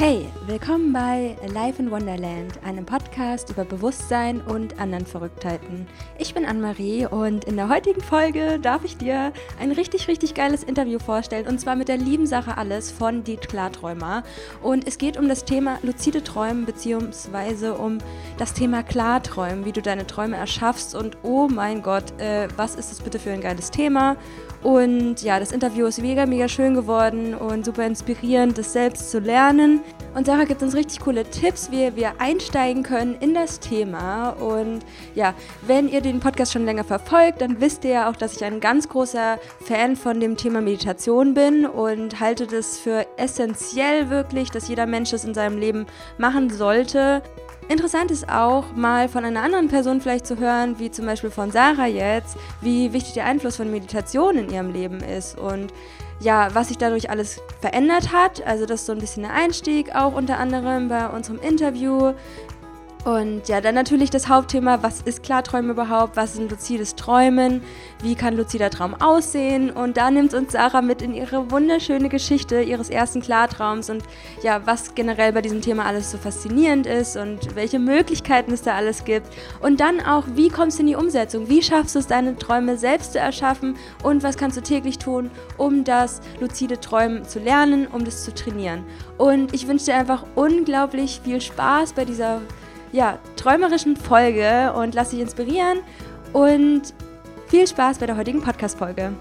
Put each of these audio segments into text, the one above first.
Hey, willkommen bei Life in Wonderland, einem Podcast über Bewusstsein und anderen Verrücktheiten. Ich bin Anne-Marie und in der heutigen Folge darf ich dir ein richtig, richtig geiles Interview vorstellen und zwar mit der lieben Sache Alles von Die Klarträumer. Und es geht um das Thema luzide Träumen beziehungsweise um das Thema Klarträumen, wie du deine Träume erschaffst und oh mein Gott, äh, was ist das bitte für ein geiles Thema? Und ja, das Interview ist mega, mega schön geworden und super inspirierend, das selbst zu lernen. Und Sarah gibt uns richtig coole Tipps, wie wir einsteigen können in das Thema. Und ja, wenn ihr den Podcast schon länger verfolgt, dann wisst ihr ja auch, dass ich ein ganz großer Fan von dem Thema Meditation bin und halte das für essentiell wirklich, dass jeder Mensch das in seinem Leben machen sollte. Interessant ist auch, mal von einer anderen Person vielleicht zu hören, wie zum Beispiel von Sarah jetzt, wie wichtig der Einfluss von Meditation in ihrem Leben ist und ja, was sich dadurch alles verändert hat. Also das ist so ein bisschen der Einstieg auch unter anderem bei unserem Interview. Und ja, dann natürlich das Hauptthema, was ist Klarträumen überhaupt? Was ist ein luzides Träumen? Wie kann luzider Traum aussehen? Und da nimmt uns Sarah mit in ihre wunderschöne Geschichte ihres ersten Klartraums und ja, was generell bei diesem Thema alles so faszinierend ist und welche Möglichkeiten es da alles gibt. Und dann auch, wie kommst du in die Umsetzung? Wie schaffst du es, deine Träume selbst zu erschaffen? Und was kannst du täglich tun, um das luzide Träumen zu lernen, um das zu trainieren? Und ich wünsche dir einfach unglaublich viel Spaß bei dieser ja, träumerischen Folge und lass dich inspirieren und viel Spaß bei der heutigen Podcast-Folge.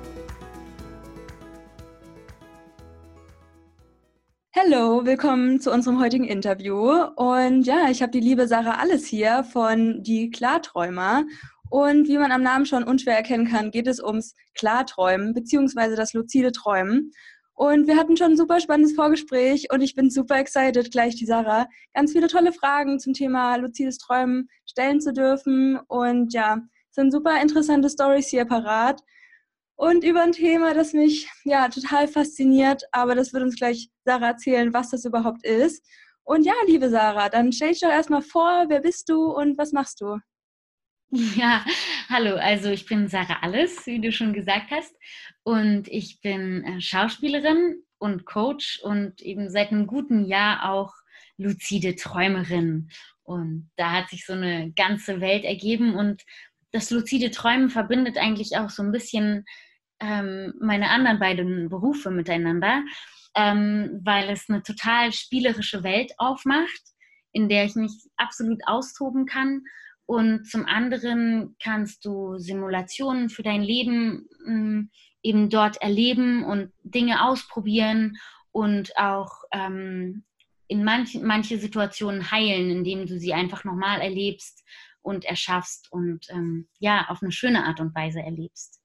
Hallo, willkommen zu unserem heutigen Interview. Und ja, ich habe die liebe Sarah Alles hier von Die Klarträumer. Und wie man am Namen schon unschwer erkennen kann, geht es ums Klarträumen bzw. das luzide Träumen. Und wir hatten schon ein super spannendes Vorgespräch und ich bin super excited, gleich die Sarah ganz viele tolle Fragen zum Thema luzides Träumen stellen zu dürfen. Und ja, es sind super interessante Stories hier parat. Und über ein Thema, das mich ja total fasziniert, aber das wird uns gleich Sarah erzählen, was das überhaupt ist. Und ja, liebe Sarah, dann stell dich doch erstmal vor, wer bist du und was machst du? Ja, hallo, also ich bin Sarah Alles, wie du schon gesagt hast. Und ich bin äh, Schauspielerin und Coach und eben seit einem guten Jahr auch luzide Träumerin. Und da hat sich so eine ganze Welt ergeben. Und das luzide Träumen verbindet eigentlich auch so ein bisschen ähm, meine anderen beiden Berufe miteinander, ähm, weil es eine total spielerische Welt aufmacht, in der ich mich absolut austoben kann und zum anderen kannst du Simulationen für dein Leben hm, eben dort erleben und Dinge ausprobieren und auch ähm, in manch, manche Situationen heilen, indem du sie einfach nochmal erlebst und erschaffst und ähm, ja, auf eine schöne Art und Weise erlebst.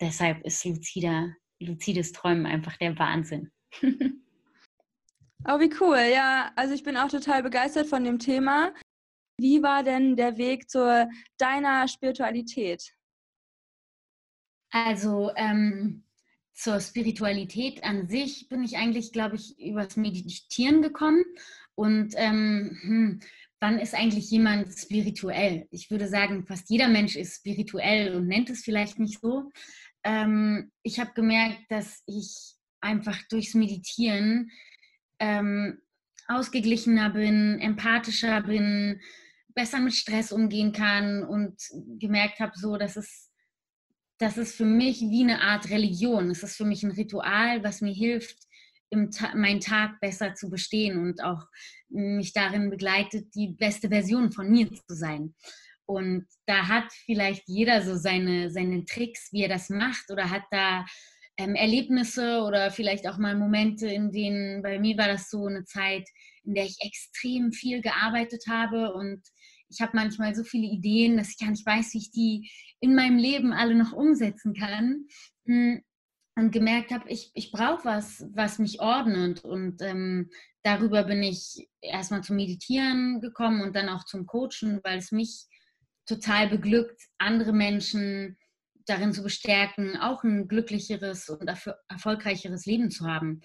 Deshalb ist lucider, lucides Träumen einfach der Wahnsinn. oh, wie cool. Ja, also ich bin auch total begeistert von dem Thema. Wie war denn der Weg zu deiner Spiritualität? Also ähm, zur Spiritualität an sich bin ich eigentlich, glaube ich, übers Meditieren gekommen. Und ähm, hm, wann ist eigentlich jemand spirituell? Ich würde sagen, fast jeder Mensch ist spirituell und nennt es vielleicht nicht so. Ähm, ich habe gemerkt, dass ich einfach durchs Meditieren ähm, ausgeglichener bin, empathischer bin, besser mit Stress umgehen kann und gemerkt habe, so, dass es, das ist für mich wie eine Art Religion. Es ist für mich ein Ritual, was mir hilft, Ta meinen Tag besser zu bestehen und auch mich darin begleitet, die beste Version von mir zu sein. Und da hat vielleicht jeder so seine, seine Tricks, wie er das macht oder hat da ähm, Erlebnisse oder vielleicht auch mal Momente, in denen, bei mir war das so eine Zeit, in der ich extrem viel gearbeitet habe und ich habe manchmal so viele Ideen, dass ich gar nicht weiß, wie ich die in meinem Leben alle noch umsetzen kann. Hm, und gemerkt habe, ich, ich brauche was, was mich ordnet. Und ähm, darüber bin ich erstmal zum Meditieren gekommen und dann auch zum Coachen, weil es mich total beglückt, andere Menschen darin zu bestärken, auch ein glücklicheres und erfolgreicheres Leben zu haben.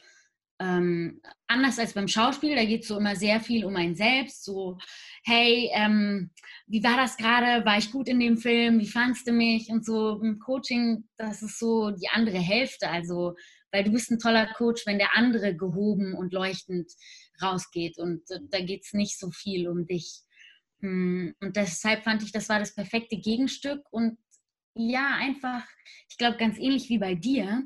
Ähm, anders als beim Schauspiel, da geht es so immer sehr viel um ein Selbst, so, hey, ähm, wie war das gerade? War ich gut in dem Film? Wie fandst du mich? Und so im Coaching, das ist so die andere Hälfte, also, weil du bist ein toller Coach, wenn der andere gehoben und leuchtend rausgeht und äh, da geht es nicht so viel um dich. Hm, und deshalb fand ich, das war das perfekte Gegenstück und ja, einfach, ich glaube, ganz ähnlich wie bei dir,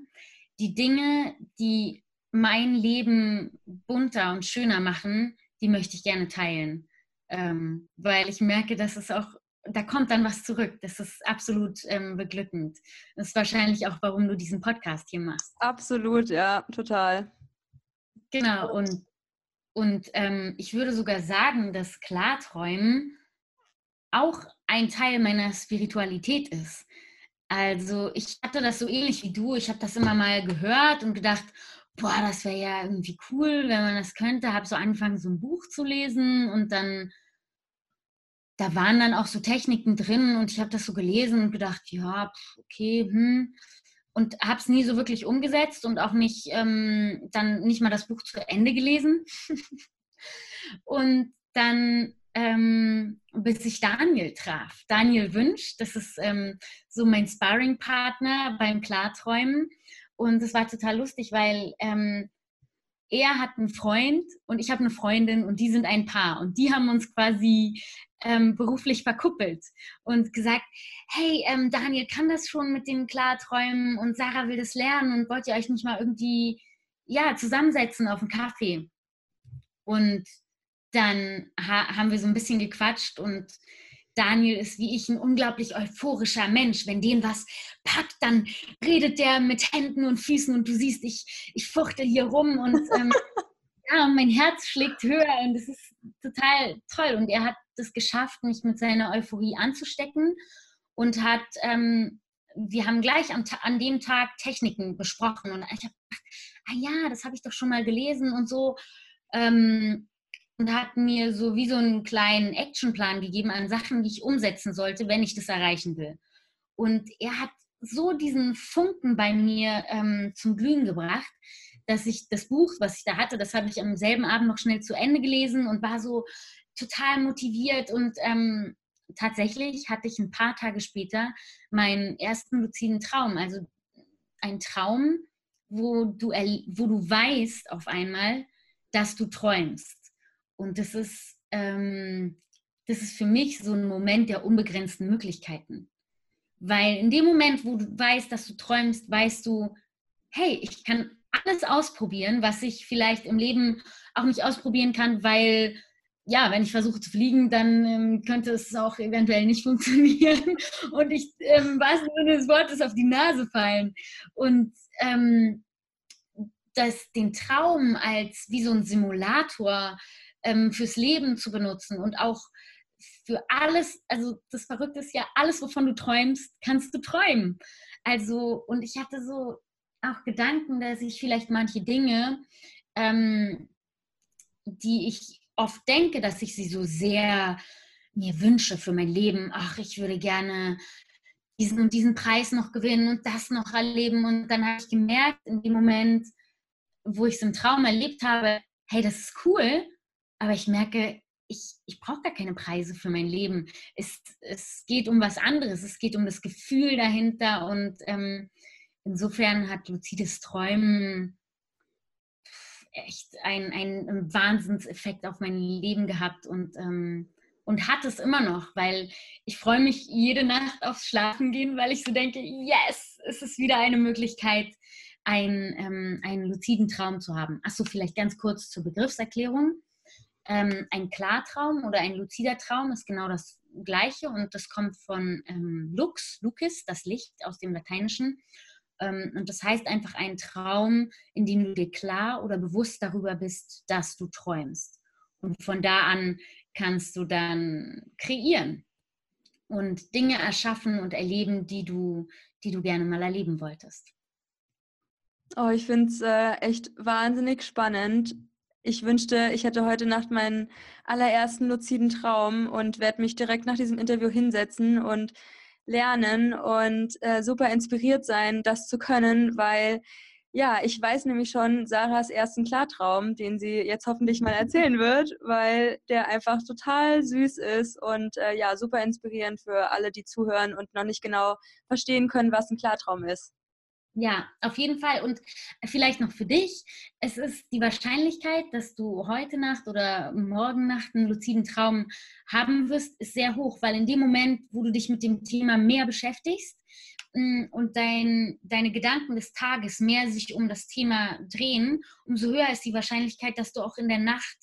die Dinge, die mein Leben bunter und schöner machen, die möchte ich gerne teilen. Ähm, weil ich merke, dass es auch, da kommt dann was zurück. Das ist absolut ähm, beglückend. Das ist wahrscheinlich auch, warum du diesen Podcast hier machst. Absolut, ja, total. Genau, und, und ähm, ich würde sogar sagen, dass Klarträumen auch ein Teil meiner Spiritualität ist. Also ich hatte das so ähnlich wie du. Ich habe das immer mal gehört und gedacht, boah, das wäre ja irgendwie cool, wenn man das könnte. Habe so angefangen, so ein Buch zu lesen und dann, da waren dann auch so Techniken drin und ich habe das so gelesen und gedacht, ja, okay, hm. Und habe es nie so wirklich umgesetzt und auch nicht, ähm, dann nicht mal das Buch zu Ende gelesen. und dann ähm, bis ich Daniel traf. Daniel Wünsch, das ist ähm, so mein Sparring-Partner beim Klarträumen. Und es war total lustig, weil ähm, er hat einen Freund und ich habe eine Freundin und die sind ein Paar. Und die haben uns quasi ähm, beruflich verkuppelt und gesagt, hey, ähm, Daniel kann das schon mit den Klarträumen und Sarah will das lernen und wollt ihr euch nicht mal irgendwie ja, zusammensetzen auf einen Kaffee? Und dann ha haben wir so ein bisschen gequatscht und Daniel ist wie ich ein unglaublich euphorischer Mensch. Wenn den was packt, dann redet der mit Händen und Füßen und du siehst, ich, ich fuchtel hier rum und ähm, ja, mein Herz schlägt höher und es ist total toll. Und er hat es geschafft, mich mit seiner Euphorie anzustecken und hat, ähm, wir haben gleich am, an dem Tag Techniken besprochen und ich habe gedacht, ah ja, das habe ich doch schon mal gelesen und so. Ähm, und hat mir so wie so einen kleinen Actionplan gegeben an Sachen, die ich umsetzen sollte, wenn ich das erreichen will. Und er hat so diesen Funken bei mir ähm, zum Glühen gebracht, dass ich das Buch, was ich da hatte, das habe ich am selben Abend noch schnell zu Ende gelesen und war so total motiviert. Und ähm, tatsächlich hatte ich ein paar Tage später meinen ersten luziden Traum. Also ein Traum, wo du, wo du weißt auf einmal, dass du träumst. Und das ist, ähm, das ist für mich so ein Moment der unbegrenzten Möglichkeiten. Weil in dem Moment, wo du weißt, dass du träumst, weißt du, hey, ich kann alles ausprobieren, was ich vielleicht im Leben auch nicht ausprobieren kann, weil ja, wenn ich versuche zu fliegen, dann ähm, könnte es auch eventuell nicht funktionieren und ich ähm, was Sinne des Wortes auf die Nase fallen. Und ähm, das, den Traum als wie so ein Simulator ähm, fürs Leben zu benutzen und auch für alles, also das Verrückte ist ja, alles, wovon du träumst, kannst du träumen. Also, und ich hatte so auch Gedanken, dass ich vielleicht manche Dinge, ähm, die ich oft denke, dass ich sie so sehr mir wünsche für mein Leben. Ach, ich würde gerne diesen und diesen Preis noch gewinnen und das noch erleben. Und dann habe ich gemerkt, in dem Moment, wo ich es im Traum erlebt habe, hey, das ist cool, aber ich merke, ich, ich brauche gar keine Preise für mein Leben. Es, es geht um was anderes, es geht um das Gefühl dahinter und ähm, insofern hat luzides Träumen echt einen, einen Wahnsinnseffekt auf mein Leben gehabt und, ähm, und hat es immer noch, weil ich freue mich jede Nacht aufs Schlafen gehen, weil ich so denke, yes, es ist wieder eine Möglichkeit, ein, ähm, einen luziden Traum zu haben. Achso, vielleicht ganz kurz zur Begriffserklärung. Ähm, ein Klartraum oder ein luzider Traum ist genau das Gleiche und das kommt von ähm, Lux, Lucis, das Licht aus dem Lateinischen. Ähm, und das heißt einfach ein Traum, in dem du dir klar oder bewusst darüber bist, dass du träumst. Und von da an kannst du dann kreieren und Dinge erschaffen und erleben, die du, die du gerne mal erleben wolltest. Oh, ich finde es äh, echt wahnsinnig spannend ich wünschte, ich hätte heute Nacht meinen allerersten luziden Traum und werde mich direkt nach diesem Interview hinsetzen und lernen und äh, super inspiriert sein, das zu können, weil ja, ich weiß nämlich schon Sarahs ersten Klartraum, den sie jetzt hoffentlich mal erzählen wird, weil der einfach total süß ist und äh, ja, super inspirierend für alle, die zuhören und noch nicht genau verstehen können, was ein Klartraum ist. Ja, auf jeden Fall. Und vielleicht noch für dich, es ist die Wahrscheinlichkeit, dass du heute Nacht oder morgen Nacht einen luziden Traum haben wirst, ist sehr hoch, weil in dem Moment, wo du dich mit dem Thema mehr beschäftigst mm, und dein, deine Gedanken des Tages mehr sich um das Thema drehen, umso höher ist die Wahrscheinlichkeit, dass du auch in der Nacht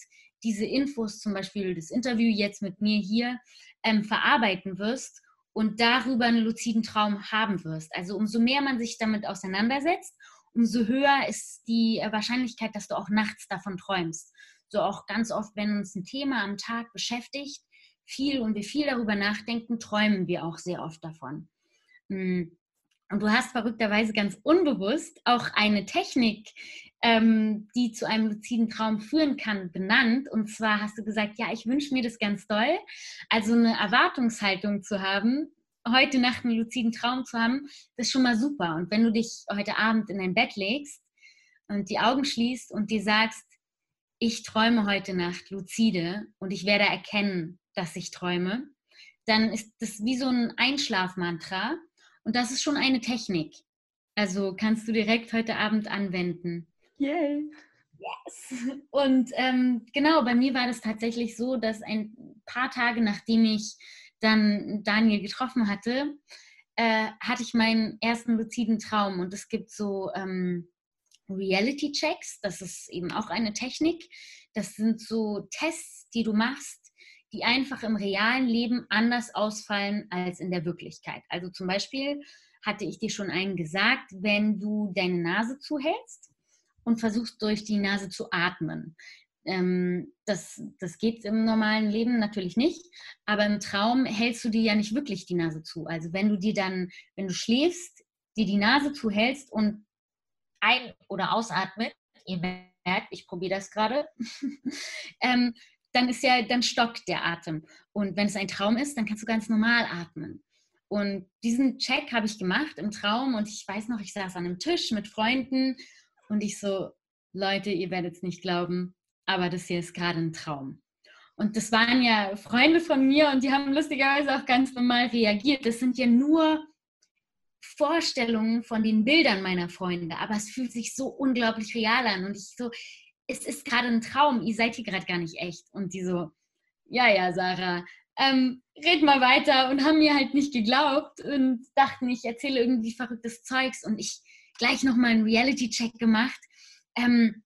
diese Infos, zum Beispiel das Interview jetzt mit mir hier, ähm, verarbeiten wirst und darüber einen luziden Traum haben wirst. Also umso mehr man sich damit auseinandersetzt, umso höher ist die Wahrscheinlichkeit, dass du auch nachts davon träumst. So auch ganz oft, wenn uns ein Thema am Tag beschäftigt, viel und wir viel darüber nachdenken, träumen wir auch sehr oft davon. Hm. Und du hast verrückterweise ganz unbewusst auch eine Technik ähm, die zu einem luziden Traum führen kann, benannt. Und zwar hast du gesagt, ja, ich wünsche mir das ganz doll. Also eine Erwartungshaltung zu haben, heute Nacht einen luziden Traum zu haben, das ist schon mal super. Und wenn du dich heute Abend in dein Bett legst und die Augen schließt und dir sagst, ich träume heute Nacht luzide und ich werde erkennen, dass ich träume, dann ist das wie so ein Einschlafmantra und das ist schon eine Technik. Also kannst du direkt heute Abend anwenden. Yay! Yes! Und ähm, genau, bei mir war das tatsächlich so, dass ein paar Tage nachdem ich dann Daniel getroffen hatte, äh, hatte ich meinen ersten luziden Traum. Und es gibt so ähm, Reality-Checks, das ist eben auch eine Technik. Das sind so Tests, die du machst, die einfach im realen Leben anders ausfallen als in der Wirklichkeit. Also zum Beispiel hatte ich dir schon einen gesagt, wenn du deine Nase zuhältst, und versuchst durch die Nase zu atmen. Ähm, das, das geht im normalen Leben natürlich nicht, aber im Traum hältst du dir ja nicht wirklich die Nase zu. Also wenn du dir dann, wenn du schläfst, dir die Nase zuhältst und ein- oder ausatmet, ihr merkt, ich probiere das gerade, ähm, dann ist ja, dann stockt der Atem. Und wenn es ein Traum ist, dann kannst du ganz normal atmen. Und diesen Check habe ich gemacht im Traum und ich weiß noch, ich saß an einem Tisch mit Freunden und ich so, Leute, ihr werdet es nicht glauben, aber das hier ist gerade ein Traum. Und das waren ja Freunde von mir und die haben lustigerweise auch ganz normal reagiert. Das sind ja nur Vorstellungen von den Bildern meiner Freunde, aber es fühlt sich so unglaublich real an und ich so, es ist gerade ein Traum, ihr seid hier gerade gar nicht echt. Und die so, ja, ja, Sarah, ähm, red mal weiter und haben mir halt nicht geglaubt und dachten, ich erzähle irgendwie verrücktes Zeugs und ich gleich nochmal einen Reality-Check gemacht ähm,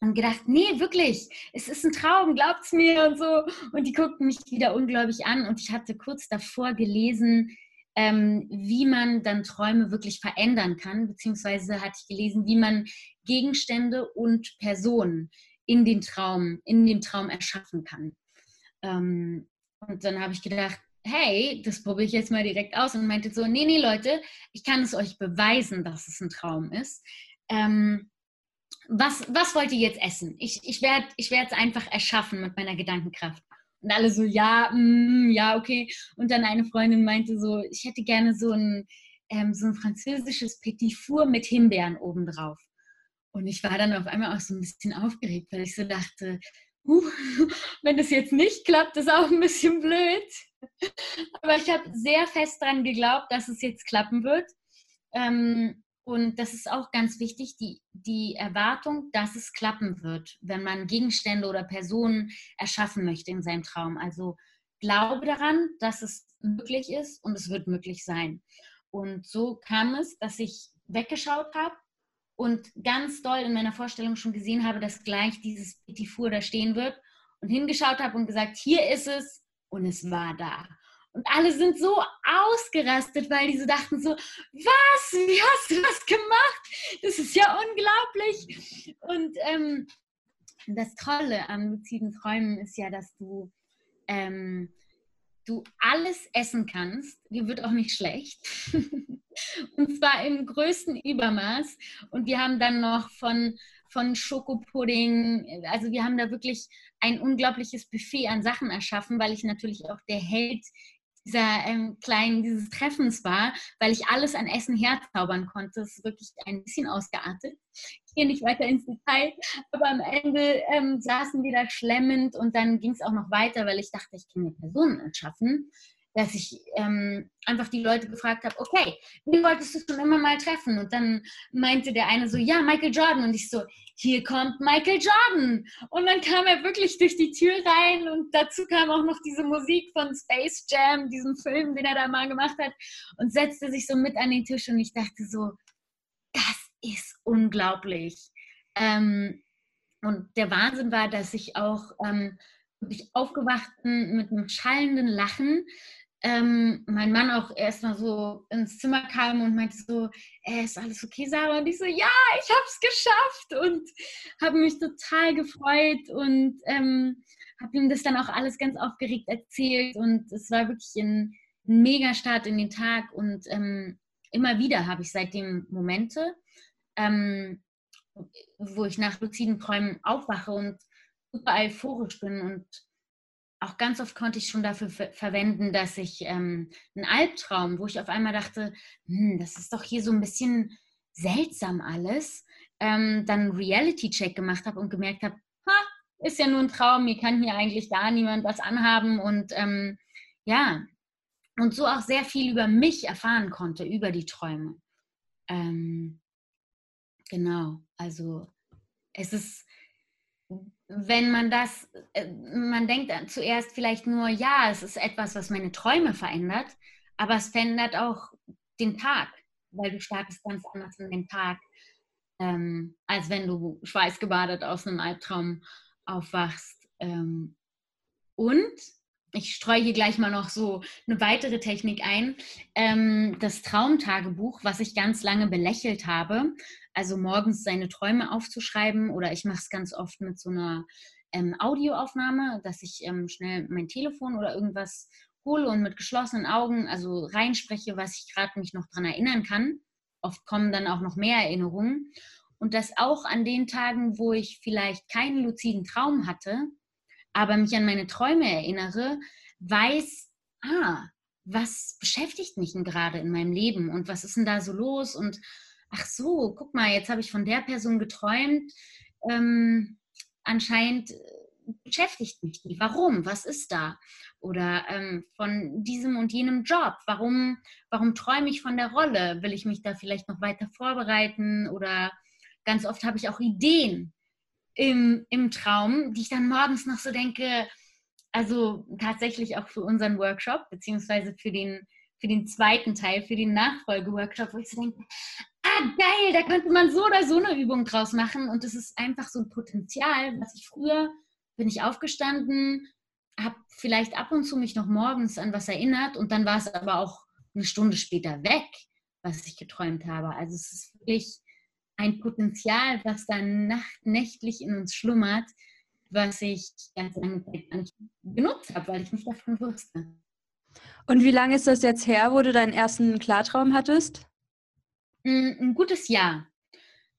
und gedacht, nee, wirklich, es ist ein Traum, glaubt's mir und so. Und die guckten mich wieder ungläubig an und ich hatte kurz davor gelesen, ähm, wie man dann Träume wirklich verändern kann, beziehungsweise hatte ich gelesen, wie man Gegenstände und Personen in den Traum, in dem Traum erschaffen kann. Ähm, und dann habe ich gedacht, hey, das probiere ich jetzt mal direkt aus und meinte so, nee, nee, Leute, ich kann es euch beweisen, dass es ein Traum ist. Ähm, was, was wollt ihr jetzt essen? Ich, ich werde ich es einfach erschaffen mit meiner Gedankenkraft. Und alle so, ja, mm, ja, okay. Und dann eine Freundin meinte so, ich hätte gerne so ein, ähm, so ein französisches Petit Four mit Himbeeren obendrauf. Und ich war dann auf einmal auch so ein bisschen aufgeregt, weil ich so dachte, uh, wenn das jetzt nicht klappt, ist auch ein bisschen blöd. Aber ich habe sehr fest daran geglaubt, dass es jetzt klappen wird. Ähm, und das ist auch ganz wichtig, die, die Erwartung, dass es klappen wird, wenn man Gegenstände oder Personen erschaffen möchte in seinem Traum. Also glaube daran, dass es möglich ist und es wird möglich sein. Und so kam es, dass ich weggeschaut habe und ganz doll in meiner Vorstellung schon gesehen habe, dass gleich dieses Petit Four da stehen wird und hingeschaut habe und gesagt, hier ist es und es war da. Und alle sind so ausgerastet, weil die so dachten so, was, wie hast du das gemacht? Das ist ja unglaublich. Und ähm, das Tolle am luziden Träumen ist ja, dass du, ähm, du alles essen kannst. Dir wird auch nicht schlecht. Und zwar im größten Übermaß. Und wir haben dann noch von, von Schokopudding, also wir haben da wirklich ein unglaubliches Buffet an Sachen erschaffen, weil ich natürlich auch der Held dieser ähm, kleinen, dieses Treffens war, weil ich alles an Essen herzaubern konnte. Das ist wirklich ein bisschen ausgeartet. Ich gehe nicht weiter ins Detail, aber am Ende ähm, saßen wir da schlemmend und dann ging es auch noch weiter, weil ich dachte, ich kann mir Personen erschaffen. Dass ich ähm, einfach die Leute gefragt habe, okay, wen wolltest du schon immer mal treffen? Und dann meinte der eine so, ja, Michael Jordan. Und ich so, hier kommt Michael Jordan. Und dann kam er wirklich durch die Tür rein und dazu kam auch noch diese Musik von Space Jam, diesem Film, den er da mal gemacht hat und setzte sich so mit an den Tisch und ich dachte so, das ist unglaublich. Ähm, und der Wahnsinn war, dass ich auch ähm, wirklich aufgewacht bin mit einem schallenden Lachen. Ähm, mein Mann auch erstmal so ins Zimmer kam und meinte so, äh, ist alles okay, Sarah? Und ich so, ja, ich habe es geschafft und habe mich total gefreut und ähm, habe ihm das dann auch alles ganz aufgeregt erzählt und es war wirklich ein, ein mega Start in den Tag und ähm, immer wieder habe ich seitdem Momente, ähm, wo ich nach luziden Träumen aufwache und super euphorisch bin und auch ganz oft konnte ich schon dafür ver verwenden, dass ich ähm, einen Albtraum, wo ich auf einmal dachte, hm, das ist doch hier so ein bisschen seltsam alles, ähm, dann Reality-Check gemacht habe und gemerkt habe, ist ja nur ein Traum, mir kann hier eigentlich gar niemand was anhaben und ähm, ja, und so auch sehr viel über mich erfahren konnte, über die Träume. Ähm, genau, also es ist, wenn man das, äh, man denkt zuerst vielleicht nur, ja, es ist etwas, was meine Träume verändert, aber es verändert auch den Tag, weil du startest ganz anders in den Tag, ähm, als wenn du schweißgebadet aus einem Albtraum aufwachst. Ähm, und ich streue hier gleich mal noch so eine weitere Technik ein. Ähm, das Traumtagebuch, was ich ganz lange belächelt habe, also morgens seine Träume aufzuschreiben oder ich mache es ganz oft mit so einer ähm, Audioaufnahme, dass ich ähm, schnell mein Telefon oder irgendwas hole und mit geschlossenen Augen also reinspreche, was ich gerade mich noch daran erinnern kann. Oft kommen dann auch noch mehr Erinnerungen. Und das auch an den Tagen, wo ich vielleicht keinen luziden Traum hatte, aber mich an meine Träume erinnere, weiß, ah, was beschäftigt mich denn gerade in meinem Leben und was ist denn da so los und ach so, guck mal, jetzt habe ich von der Person geträumt, ähm, anscheinend äh, beschäftigt mich die. Warum? Was ist da? Oder ähm, von diesem und jenem Job. Warum, warum träume ich von der Rolle? Will ich mich da vielleicht noch weiter vorbereiten? Oder ganz oft habe ich auch Ideen, im, im Traum, die ich dann morgens noch so denke, also tatsächlich auch für unseren Workshop, beziehungsweise für den, für den zweiten Teil, für den Nachfolgeworkshop, wo ich so denke, ah geil, da könnte man so oder so eine Übung draus machen. Und das ist einfach so ein Potenzial, was ich früher, bin ich aufgestanden, habe vielleicht ab und zu mich noch morgens an was erinnert und dann war es aber auch eine Stunde später weg, was ich geträumt habe. Also es ist wirklich ein Potenzial, was dann nacht, nächtlich in uns schlummert, was ich ganz lange Zeit nicht genutzt habe, weil ich nicht davon wusste. Und wie lange ist das jetzt her, wo du deinen ersten Klartraum hattest? Ein, ein gutes Jahr.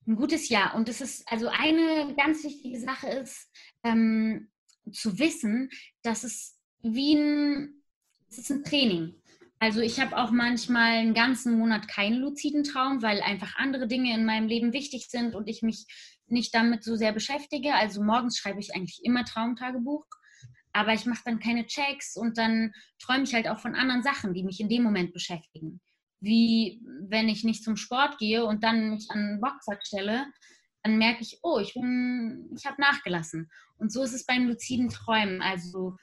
Ein gutes Jahr. Und es ist, also eine ganz wichtige Sache ist, ähm, zu wissen, dass es wie ein, es ist ein Training. Also ich habe auch manchmal einen ganzen Monat keinen luziden Traum, weil einfach andere Dinge in meinem Leben wichtig sind und ich mich nicht damit so sehr beschäftige. Also morgens schreibe ich eigentlich immer Traumtagebuch, aber ich mache dann keine Checks und dann träume ich halt auch von anderen Sachen, die mich in dem Moment beschäftigen. Wie wenn ich nicht zum Sport gehe und dann mich an einen Boxsack stelle, dann merke ich, oh, ich bin, ich habe nachgelassen. Und so ist es beim luziden Träumen. Also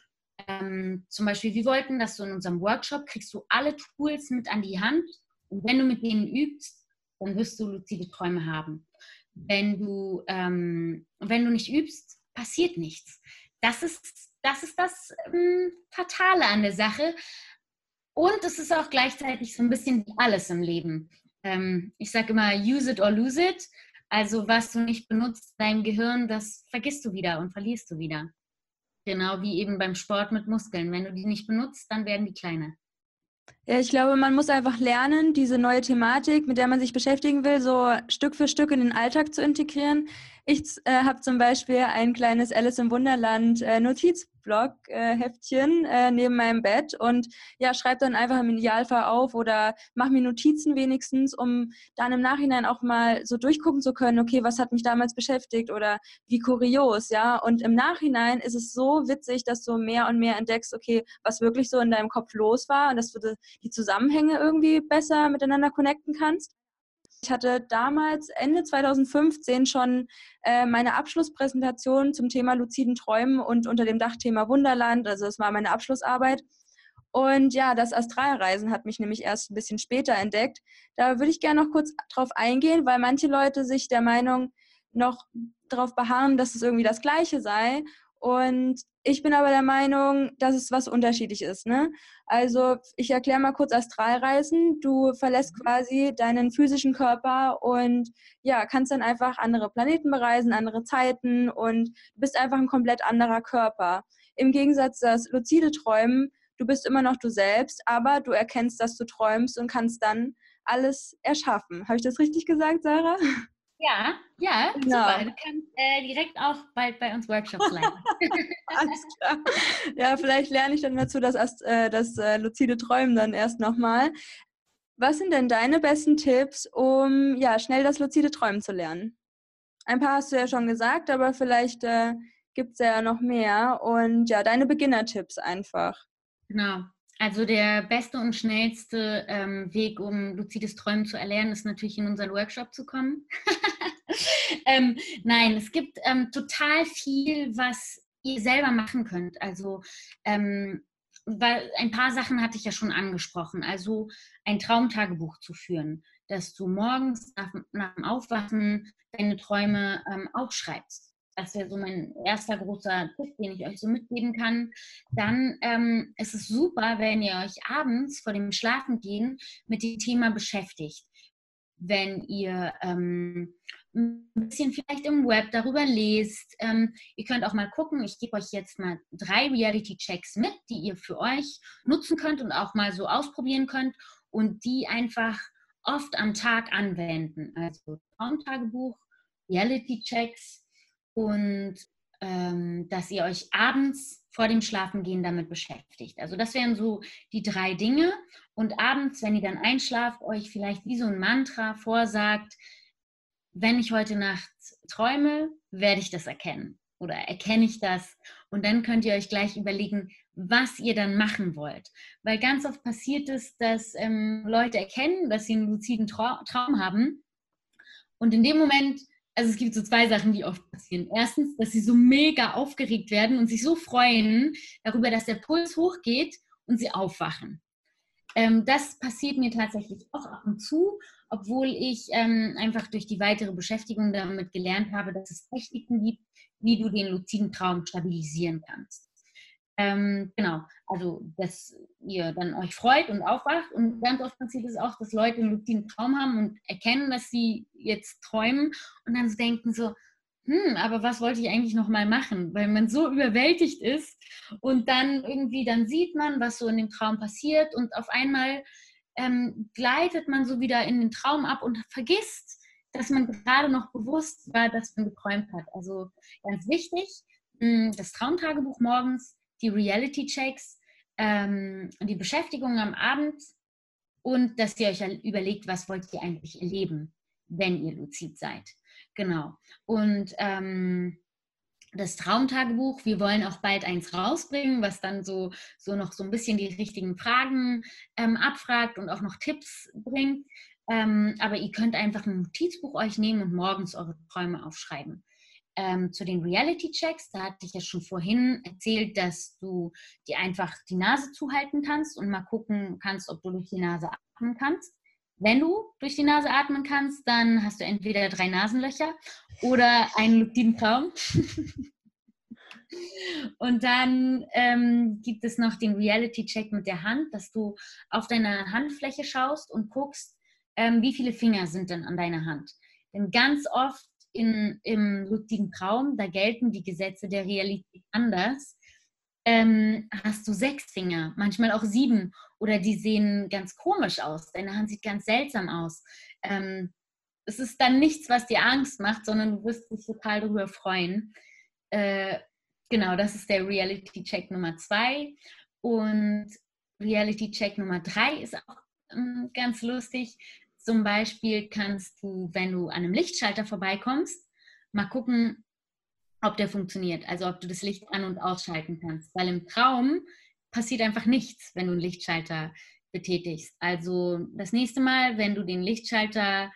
ähm, zum Beispiel, wir wollten, dass du in unserem Workshop kriegst du alle Tools mit an die Hand und wenn du mit denen übst, dann wirst du luzide Träume haben. Wenn du, ähm, wenn du nicht übst, passiert nichts. Das ist das, ist das ähm, Fatale an der Sache. Und es ist auch gleichzeitig so ein bisschen alles im Leben. Ähm, ich sage immer, use it or lose it. Also was du nicht benutzt, dein Gehirn, das vergisst du wieder und verlierst du wieder. Genau wie eben beim Sport mit Muskeln. Wenn du die nicht benutzt, dann werden die kleiner. Ja, ich glaube, man muss einfach lernen, diese neue Thematik, mit der man sich beschäftigen will, so Stück für Stück in den Alltag zu integrieren. Ich äh, habe zum Beispiel ein kleines Alice im Wunderland äh, Notizblock-Heftchen äh, neben meinem Bett und ja, schreibe dann einfach im Idealfall auf oder mache mir Notizen wenigstens, um dann im Nachhinein auch mal so durchgucken zu können, okay, was hat mich damals beschäftigt oder wie kurios, ja. Und im Nachhinein ist es so witzig, dass du mehr und mehr entdeckst, okay, was wirklich so in deinem Kopf los war und dass du die Zusammenhänge irgendwie besser miteinander connecten kannst. Ich hatte damals Ende 2015 schon äh, meine Abschlusspräsentation zum Thema luziden Träumen und unter dem Dachthema Wunderland. Also es war meine Abschlussarbeit. Und ja, das Astralreisen hat mich nämlich erst ein bisschen später entdeckt. Da würde ich gerne noch kurz drauf eingehen, weil manche Leute sich der Meinung noch darauf beharren, dass es irgendwie das Gleiche sei. Und ich bin aber der Meinung, dass es was unterschiedlich ist. Ne? Also ich erkläre mal kurz Astralreisen. Du verlässt mhm. quasi deinen physischen Körper und ja, kannst dann einfach andere Planeten bereisen, andere Zeiten und bist einfach ein komplett anderer Körper. Im Gegensatz das luzide Träumen, du bist immer noch du selbst, aber du erkennst, dass du träumst und kannst dann alles erschaffen. Habe ich das richtig gesagt, Sarah? Ja, ja, genau. super. Du kannst äh, direkt auch bald bei uns Workshops leiten. Alles klar. Ja, vielleicht lerne ich dann dazu das, äh, das äh, luzide Träumen dann erst nochmal. Was sind denn deine besten Tipps, um ja, schnell das luzide Träumen zu lernen? Ein paar hast du ja schon gesagt, aber vielleicht äh, gibt es ja noch mehr. Und ja, deine Beginner-Tipps einfach. Genau. Also der beste und schnellste ähm, Weg, um luzides Träumen zu erlernen, ist natürlich in unseren Workshop zu kommen. ähm, nein, es gibt ähm, total viel, was ihr selber machen könnt. Also ähm, weil ein paar Sachen hatte ich ja schon angesprochen. Also ein Traumtagebuch zu führen, dass du morgens nach, nach dem Aufwachen deine Träume ähm, aufschreibst das wäre so mein erster großer Tipp, den ich euch so mitgeben kann. Dann ähm, ist es super, wenn ihr euch abends vor dem Schlafengehen mit dem Thema beschäftigt. Wenn ihr ähm, ein bisschen vielleicht im Web darüber lest. Ähm, ihr könnt auch mal gucken, ich gebe euch jetzt mal drei Reality-Checks mit, die ihr für euch nutzen könnt und auch mal so ausprobieren könnt und die einfach oft am Tag anwenden. Also Traumtagebuch, Reality-Checks, und ähm, dass ihr euch abends vor dem Schlafengehen damit beschäftigt. Also das wären so die drei Dinge. Und abends, wenn ihr dann einschlaft, euch vielleicht wie so ein Mantra vorsagt, wenn ich heute Nacht träume, werde ich das erkennen oder erkenne ich das. Und dann könnt ihr euch gleich überlegen, was ihr dann machen wollt. Weil ganz oft passiert es, dass ähm, Leute erkennen, dass sie einen luziden Traum haben. Und in dem Moment also es gibt so zwei Sachen, die oft passieren. Erstens, dass sie so mega aufgeregt werden und sich so freuen darüber, dass der Puls hochgeht und sie aufwachen. Ähm, das passiert mir tatsächlich auch ab und zu, obwohl ich ähm, einfach durch die weitere Beschäftigung damit gelernt habe, dass es Techniken gibt, wie du den luziden Traum stabilisieren kannst. Ähm, genau, also dass ihr dann euch freut und aufwacht und ganz oft passiert es auch, dass Leute einen luziden Traum haben und erkennen, dass sie jetzt träumen und dann denken so, hm, aber was wollte ich eigentlich noch mal machen? Weil man so überwältigt ist und dann irgendwie, dann sieht man, was so in dem Traum passiert und auf einmal ähm, gleitet man so wieder in den Traum ab und vergisst, dass man gerade noch bewusst war, dass man geträumt hat. Also ganz wichtig, hm, das Traumtagebuch morgens die Reality-Checks, ähm, die Beschäftigung am Abend und dass ihr euch überlegt, was wollt ihr eigentlich erleben, wenn ihr luzid seid. Genau. Und ähm, das Traumtagebuch, wir wollen auch bald eins rausbringen, was dann so, so noch so ein bisschen die richtigen Fragen ähm, abfragt und auch noch Tipps bringt. Ähm, aber ihr könnt einfach ein Notizbuch euch nehmen und morgens eure Träume aufschreiben ähm, zu den Reality-Checks, da hatte ich ja schon vorhin erzählt, dass du dir einfach die Nase zuhalten kannst und mal gucken kannst, ob du durch die Nase atmen kannst. Wenn du durch die Nase atmen kannst, dann hast du entweder drei Nasenlöcher oder einen luziden Traum. Und dann ähm, gibt es noch den Reality-Check mit der Hand, dass du auf deine Handfläche schaust und guckst, ähm, wie viele Finger sind denn an deiner Hand. Denn ganz oft in, im luziden Traum, da gelten die Gesetze der Realität anders, ähm, hast du sechs Finger, manchmal auch sieben oder die sehen ganz komisch aus. Deine Hand sieht ganz seltsam aus. Ähm, es ist dann nichts, was dir Angst macht, sondern du wirst dich total darüber freuen. Äh, genau, das ist der Reality-Check Nummer zwei. Und Reality-Check Nummer drei ist auch ähm, ganz lustig. Zum Beispiel kannst du, wenn du an einem Lichtschalter vorbeikommst, mal gucken, ob der funktioniert. Also ob du das Licht an- und ausschalten kannst. Weil im Traum passiert einfach nichts, wenn du einen Lichtschalter betätigst. Also das nächste Mal, wenn du den Lichtschalter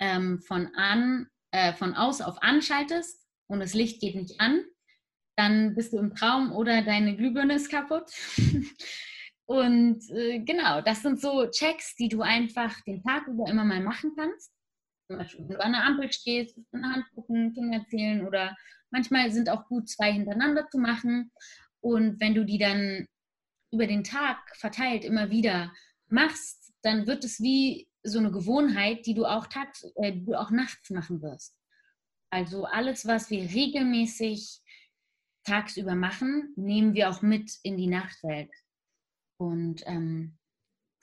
ähm, von, an, äh, von aus auf anschaltest und das Licht geht nicht an, dann bist du im Traum oder deine Glühbirne ist kaputt. und äh, genau, das sind so Checks, die du einfach den Tag über immer mal machen kannst. Zum Beispiel, wenn du an der Ampel stehst, in der Hand gucken, Finger zählen oder manchmal sind auch gut zwei hintereinander zu machen. Und wenn du die dann über den Tag verteilt immer wieder machst, dann wird es wie so eine Gewohnheit, die du auch tags, äh, die du auch nachts machen wirst. Also alles, was wir regelmäßig tagsüber machen, nehmen wir auch mit in die Nachtwelt. Und ähm,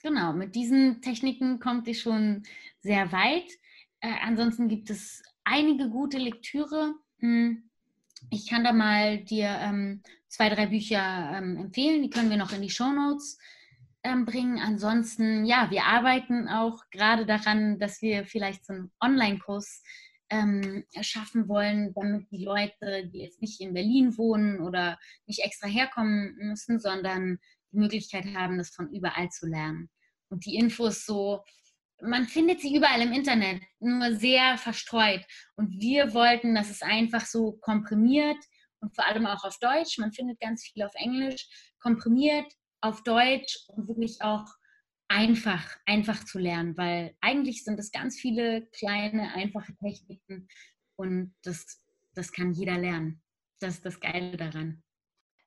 genau, mit diesen Techniken kommt ihr schon sehr weit. Äh, ansonsten gibt es einige gute Lektüre. Hm. Ich kann da mal dir ähm, zwei, drei Bücher ähm, empfehlen. Die können wir noch in die Show Notes ähm, bringen. Ansonsten, ja, wir arbeiten auch gerade daran, dass wir vielleicht so einen Online-Kurs ähm, erschaffen wollen, damit die Leute, die jetzt nicht in Berlin wohnen oder nicht extra herkommen müssen, sondern die Möglichkeit haben, das von überall zu lernen. Und die Infos so, man findet sie überall im Internet, nur sehr verstreut. Und wir wollten, dass es einfach so komprimiert und vor allem auch auf Deutsch, man findet ganz viel auf Englisch, komprimiert auf Deutsch und wirklich auch einfach, einfach zu lernen, weil eigentlich sind es ganz viele kleine, einfache Techniken und das, das kann jeder lernen. Das ist das Geile daran.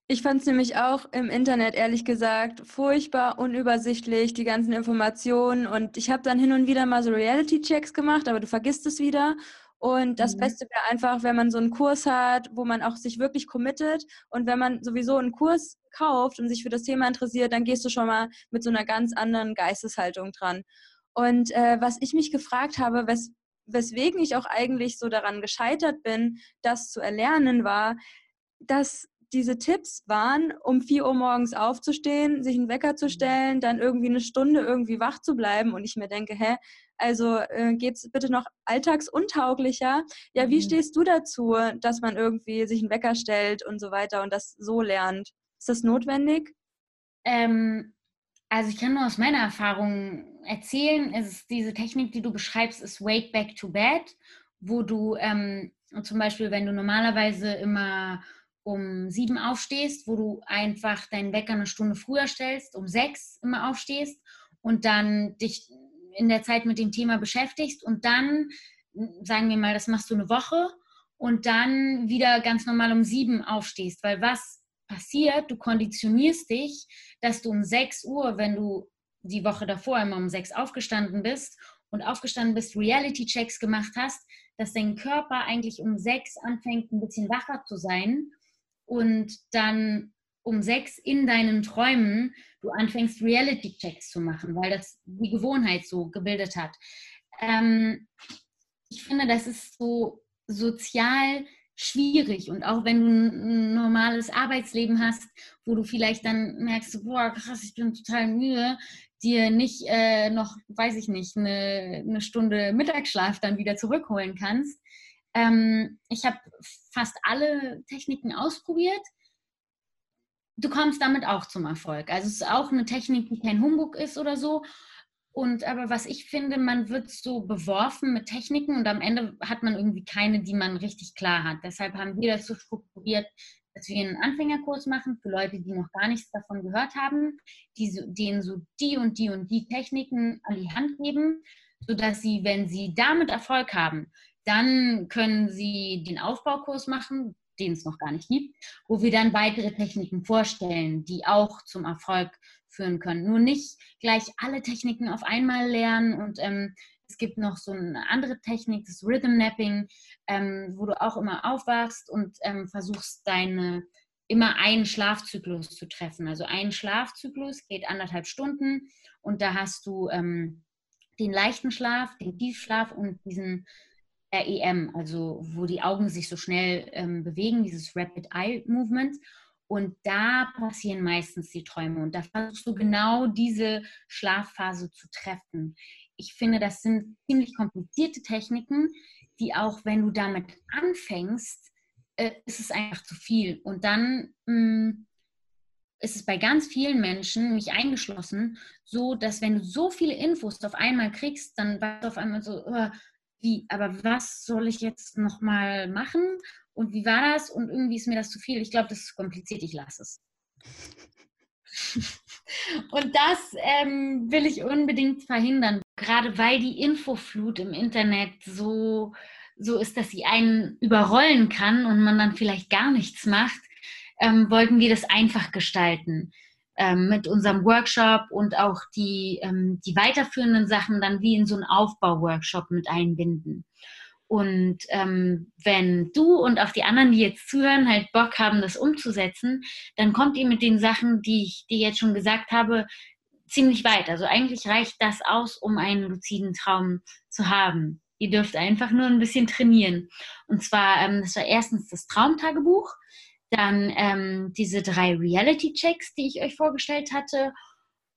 Ich fand es nämlich auch im Internet, ehrlich gesagt, furchtbar unübersichtlich, die ganzen Informationen. Und ich habe dann hin und wieder mal so Reality-Checks gemacht, aber du vergisst es wieder. Und das mhm. Beste wäre einfach, wenn man so einen Kurs hat, wo man auch sich wirklich committet. Und wenn man sowieso einen Kurs kauft und sich für das Thema interessiert, dann gehst du schon mal mit so einer ganz anderen Geisteshaltung dran. Und äh, was ich mich gefragt habe, wes weswegen ich auch eigentlich so daran gescheitert bin, das zu erlernen, war, dass diese Tipps waren, um 4 Uhr morgens aufzustehen, sich einen Wecker zu stellen, dann irgendwie eine Stunde irgendwie wach zu bleiben und ich mir denke, hä, also äh, geht es bitte noch alltagsuntauglicher. Ja, wie mhm. stehst du dazu, dass man irgendwie sich einen Wecker stellt und so weiter und das so lernt? Ist das notwendig? Ähm, also ich kann nur aus meiner Erfahrung erzählen, ist diese Technik, die du beschreibst, ist Wake Back to Bed, wo du ähm, zum Beispiel, wenn du normalerweise immer um sieben aufstehst, wo du einfach deinen Wecker eine Stunde früher stellst, um sechs immer aufstehst und dann dich in der Zeit mit dem Thema beschäftigst und dann, sagen wir mal, das machst du eine Woche und dann wieder ganz normal um sieben aufstehst, weil was passiert, du konditionierst dich, dass du um sechs Uhr, wenn du die Woche davor immer um sechs aufgestanden bist und aufgestanden bist, Reality-Checks gemacht hast, dass dein Körper eigentlich um sechs anfängt, ein bisschen wacher zu sein und dann um sechs in deinen Träumen du anfängst, Reality-Checks zu machen, weil das die Gewohnheit so gebildet hat. Ähm, ich finde, das ist so sozial schwierig und auch wenn du ein normales Arbeitsleben hast, wo du vielleicht dann merkst, boah, krass, ich bin total müde, dir nicht äh, noch, weiß ich nicht, eine, eine Stunde Mittagsschlaf dann wieder zurückholen kannst, ähm, ich habe fast alle Techniken ausprobiert. Du kommst damit auch zum Erfolg. Also es ist auch eine Technik, die kein Humbug ist oder so. Und aber was ich finde, man wird so beworfen mit Techniken und am Ende hat man irgendwie keine, die man richtig klar hat. Deshalb haben wir das so strukturiert, dass wir einen Anfängerkurs machen für Leute, die noch gar nichts davon gehört haben, die denen so die und die und die Techniken an die Hand geben, sodass sie, wenn sie damit Erfolg haben, dann können Sie den Aufbaukurs machen, den es noch gar nicht gibt, wo wir dann weitere Techniken vorstellen, die auch zum Erfolg führen können. Nur nicht gleich alle Techniken auf einmal lernen und ähm, es gibt noch so eine andere Technik, das Rhythm Napping, ähm, wo du auch immer aufwachst und ähm, versuchst deine immer einen Schlafzyklus zu treffen. Also ein Schlafzyklus geht anderthalb Stunden und da hast du ähm, den leichten Schlaf, den Tiefschlaf und diesen REM, also wo die Augen sich so schnell ähm, bewegen, dieses Rapid Eye Movement. Und da passieren meistens die Träume. Und da versuchst du genau diese Schlafphase zu treffen. Ich finde, das sind ziemlich komplizierte Techniken, die auch, wenn du damit anfängst, äh, ist es einfach zu viel. Und dann mh, mm, ist es bei ganz vielen Menschen, mich eingeschlossen, so, dass wenn du so viele Infos auf einmal kriegst, dann warst du auf einmal so, uh, wie, aber was soll ich jetzt nochmal machen? Und wie war das? Und irgendwie ist mir das zu viel. Ich glaube, das ist kompliziert, ich lasse es. Und das ähm, will ich unbedingt verhindern, gerade weil die Infoflut im Internet so, so ist, dass sie einen überrollen kann und man dann vielleicht gar nichts macht, ähm, wollten wir das einfach gestalten ähm, mit unserem Workshop und auch die, ähm, die weiterführenden Sachen dann wie in so einen Aufbauworkshop mit einbinden. Und ähm, wenn du und auch die anderen, die jetzt zuhören, halt Bock haben, das umzusetzen, dann kommt ihr mit den Sachen, die ich dir jetzt schon gesagt habe, ziemlich weit. Also eigentlich reicht das aus, um einen luziden Traum zu haben. Ihr dürft einfach nur ein bisschen trainieren. Und zwar, ähm, das war erstens das Traumtagebuch, dann ähm, diese drei Reality-Checks, die ich euch vorgestellt hatte.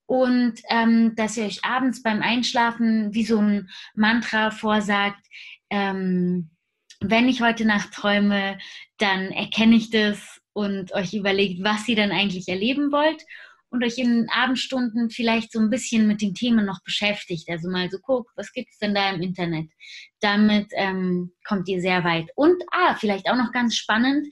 Und ähm, dass ihr euch abends beim Einschlafen wie so ein Mantra vorsagt, ähm, wenn ich heute Nacht träume, dann erkenne ich das und euch überlegt, was ihr dann eigentlich erleben wollt und euch in den Abendstunden vielleicht so ein bisschen mit den Themen noch beschäftigt. Also mal so guckt, was gibt es denn da im Internet? Damit ähm, kommt ihr sehr weit. Und, ah, vielleicht auch noch ganz spannend,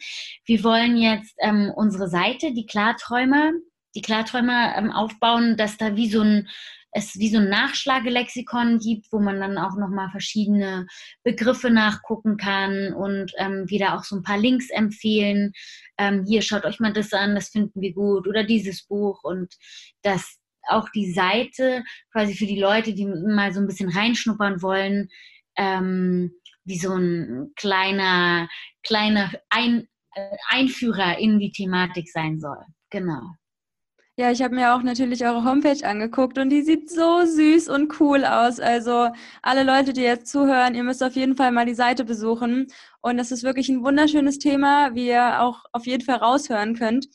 wir wollen jetzt ähm, unsere Seite, die Klarträumer, die Klarträumer ähm, aufbauen, dass da wie so ein es wie so ein Nachschlagelexikon gibt, wo man dann auch nochmal verschiedene Begriffe nachgucken kann und ähm, wieder auch so ein paar Links empfehlen. Ähm, hier schaut euch mal das an, das finden wir gut oder dieses Buch und das auch die Seite quasi für die Leute, die mal so ein bisschen reinschnuppern wollen, ähm, wie so ein kleiner, kleiner ein, äh, Einführer in die Thematik sein soll. Genau. Ja, ich habe mir auch natürlich eure Homepage angeguckt und die sieht so süß und cool aus. Also alle Leute, die jetzt zuhören, ihr müsst auf jeden Fall mal die Seite besuchen. Und das ist wirklich ein wunderschönes Thema, wie ihr auch auf jeden Fall raushören könnt.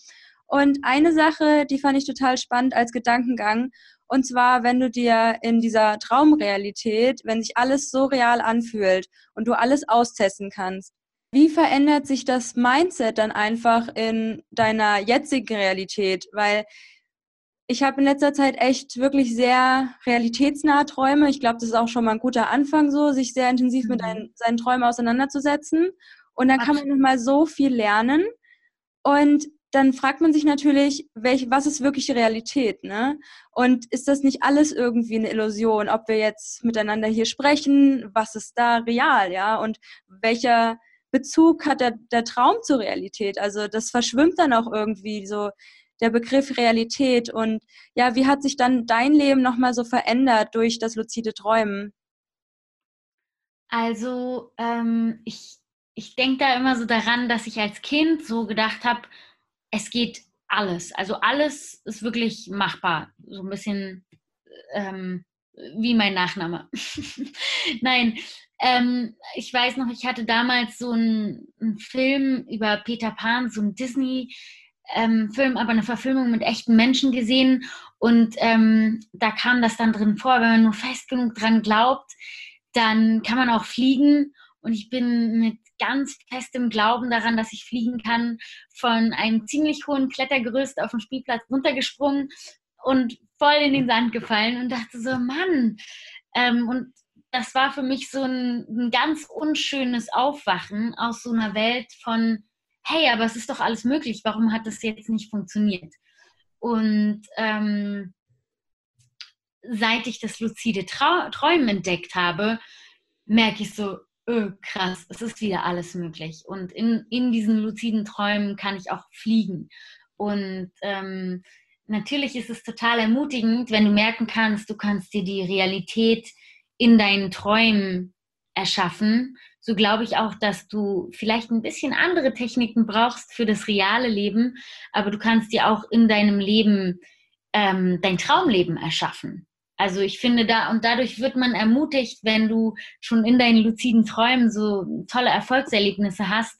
Und eine Sache, die fand ich total spannend als Gedankengang. Und zwar, wenn du dir in dieser Traumrealität, wenn sich alles so real anfühlt und du alles austesten kannst, wie verändert sich das Mindset dann einfach in deiner jetzigen Realität? Weil ich habe in letzter Zeit echt wirklich sehr realitätsnahe Träume. Ich glaube, das ist auch schon mal ein guter Anfang so, sich sehr intensiv mhm. mit dein, seinen Träumen auseinanderzusetzen. Und dann kann man nochmal so viel lernen. Und dann fragt man sich natürlich, welch, was ist wirklich Realität, ne? Und ist das nicht alles irgendwie eine Illusion, ob wir jetzt miteinander hier sprechen, was ist da real, ja? Und welcher Bezug hat der, der Traum zur Realität? Also das verschwimmt dann auch irgendwie so der Begriff Realität und ja, wie hat sich dann dein Leben nochmal so verändert durch das luzide Träumen? Also ähm, ich, ich denke da immer so daran, dass ich als Kind so gedacht habe, es geht alles. Also alles ist wirklich machbar. So ein bisschen ähm, wie mein Nachname. Nein, ähm, ich weiß noch, ich hatte damals so einen, einen Film über Peter Pan, so einen Disney- ähm, aber eine Verfilmung mit echten Menschen gesehen und ähm, da kam das dann drin vor, wenn man nur fest genug dran glaubt, dann kann man auch fliegen und ich bin mit ganz festem Glauben daran, dass ich fliegen kann, von einem ziemlich hohen Klettergerüst auf dem Spielplatz runtergesprungen und voll in den Sand gefallen und dachte so, Mann. Ähm, und das war für mich so ein, ein ganz unschönes Aufwachen aus so einer Welt von, hey, aber es ist doch alles möglich, warum hat das jetzt nicht funktioniert? Und ähm, seit ich das luzide Trau Träumen entdeckt habe, merke ich so, öh, krass, es ist wieder alles möglich. Und in, in diesen luziden Träumen kann ich auch fliegen. Und ähm, natürlich ist es total ermutigend, wenn du merken kannst, du kannst dir die Realität in deinen Träumen erschaffen. So glaube ich auch, dass du vielleicht ein bisschen andere Techniken brauchst für das reale Leben, aber du kannst dir auch in deinem Leben ähm, dein Traumleben erschaffen. Also ich finde da, und dadurch wird man ermutigt, wenn du schon in deinen luziden Träumen so tolle Erfolgserlebnisse hast,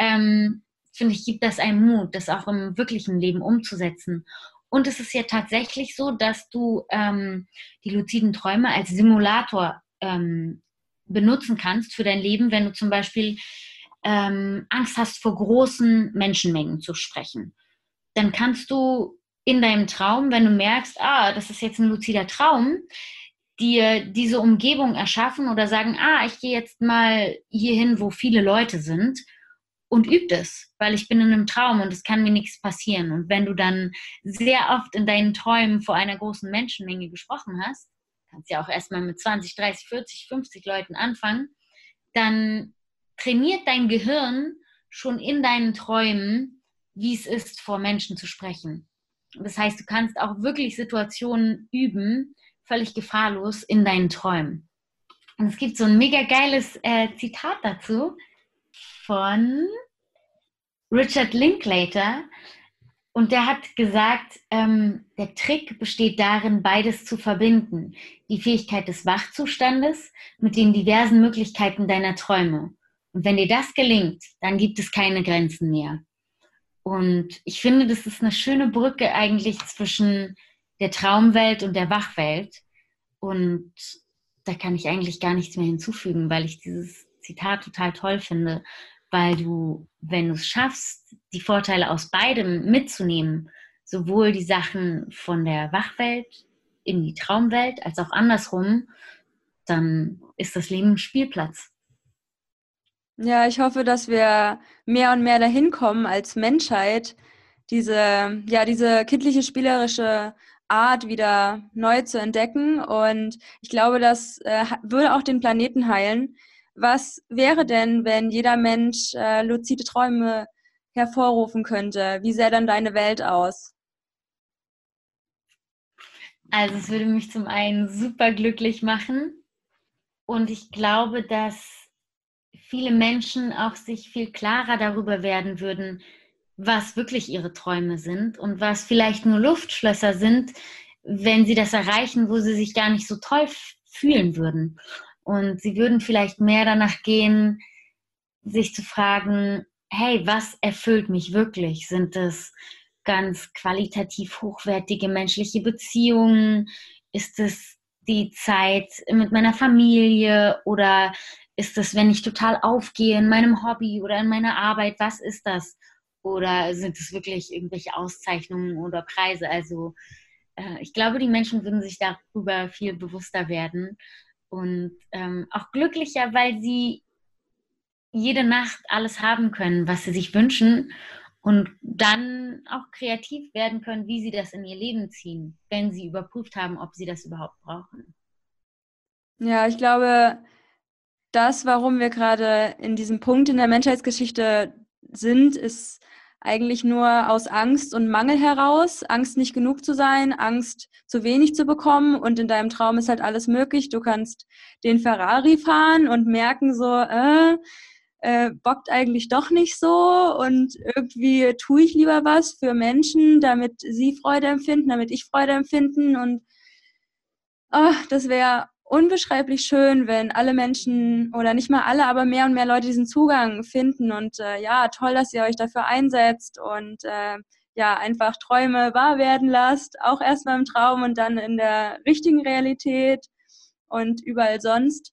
ähm, finde ich, gibt das einen Mut, das auch im wirklichen Leben umzusetzen. Und es ist ja tatsächlich so, dass du ähm, die luziden Träume als Simulator ähm, benutzen kannst für dein Leben, wenn du zum Beispiel ähm, Angst hast, vor großen Menschenmengen zu sprechen. Dann kannst du in deinem Traum, wenn du merkst, ah, das ist jetzt ein luzider Traum, dir diese Umgebung erschaffen oder sagen, ah, ich gehe jetzt mal hierhin, wo viele Leute sind und übt es, weil ich bin in einem Traum und es kann mir nichts passieren. Und wenn du dann sehr oft in deinen Träumen vor einer großen Menschenmenge gesprochen hast, kannst ja auch erstmal mit 20, 30, 40, 50 Leuten anfangen, dann trainiert dein Gehirn schon in deinen Träumen, wie es ist, vor Menschen zu sprechen. Das heißt, du kannst auch wirklich Situationen üben, völlig gefahrlos in deinen Träumen. Und es gibt so ein mega geiles äh, Zitat dazu von Richard Linklater. Und der hat gesagt, ähm, der Trick besteht darin, beides zu verbinden. Die Fähigkeit des Wachzustandes mit den diversen Möglichkeiten deiner Träume. Und wenn dir das gelingt, dann gibt es keine Grenzen mehr. Und ich finde, das ist eine schöne Brücke eigentlich zwischen der Traumwelt und der Wachwelt. Und da kann ich eigentlich gar nichts mehr hinzufügen, weil ich dieses Zitat total toll finde, weil du, wenn du es schaffst, die Vorteile aus beidem mitzunehmen, sowohl die Sachen von der Wachwelt in die Traumwelt als auch andersrum, dann ist das Leben ein Spielplatz. Ja, ich hoffe, dass wir mehr und mehr dahin kommen als Menschheit, diese, ja, diese kindliche spielerische Art wieder neu zu entdecken. Und ich glaube, das äh, würde auch den Planeten heilen. Was wäre denn, wenn jeder Mensch äh, luzide Träume hervorrufen könnte? Wie sähe dann deine Welt aus? Also es würde mich zum einen super glücklich machen und ich glaube, dass viele Menschen auch sich viel klarer darüber werden würden, was wirklich ihre Träume sind und was vielleicht nur Luftschlösser sind, wenn sie das erreichen, wo sie sich gar nicht so toll fühlen würden. Und sie würden vielleicht mehr danach gehen, sich zu fragen, hey, was erfüllt mich wirklich? Sind es ganz qualitativ hochwertige menschliche Beziehungen? Ist es die Zeit mit meiner Familie oder ist das, wenn ich total aufgehe in meinem Hobby oder in meiner Arbeit? Was ist das? Oder sind es wirklich irgendwelche Auszeichnungen oder Preise? Also äh, ich glaube, die Menschen würden sich darüber viel bewusster werden und ähm, auch glücklicher, weil sie jede Nacht alles haben können, was sie sich wünschen und dann auch kreativ werden können, wie sie das in ihr Leben ziehen, wenn sie überprüft haben, ob sie das überhaupt brauchen. Ja, ich glaube, das, warum wir gerade in diesem Punkt in der Menschheitsgeschichte sind, ist eigentlich nur aus Angst und Mangel heraus. Angst nicht genug zu sein, Angst zu wenig zu bekommen und in deinem Traum ist halt alles möglich. Du kannst den Ferrari fahren und merken so, äh, äh, bockt eigentlich doch nicht so und irgendwie tue ich lieber was für Menschen, damit sie Freude empfinden, damit ich Freude empfinden und oh, das wäre unbeschreiblich schön, wenn alle Menschen oder nicht mal alle, aber mehr und mehr Leute diesen Zugang finden. Und äh, ja, toll, dass ihr euch dafür einsetzt und äh, ja, einfach Träume wahr werden lasst, auch erstmal im Traum und dann in der richtigen Realität und überall sonst.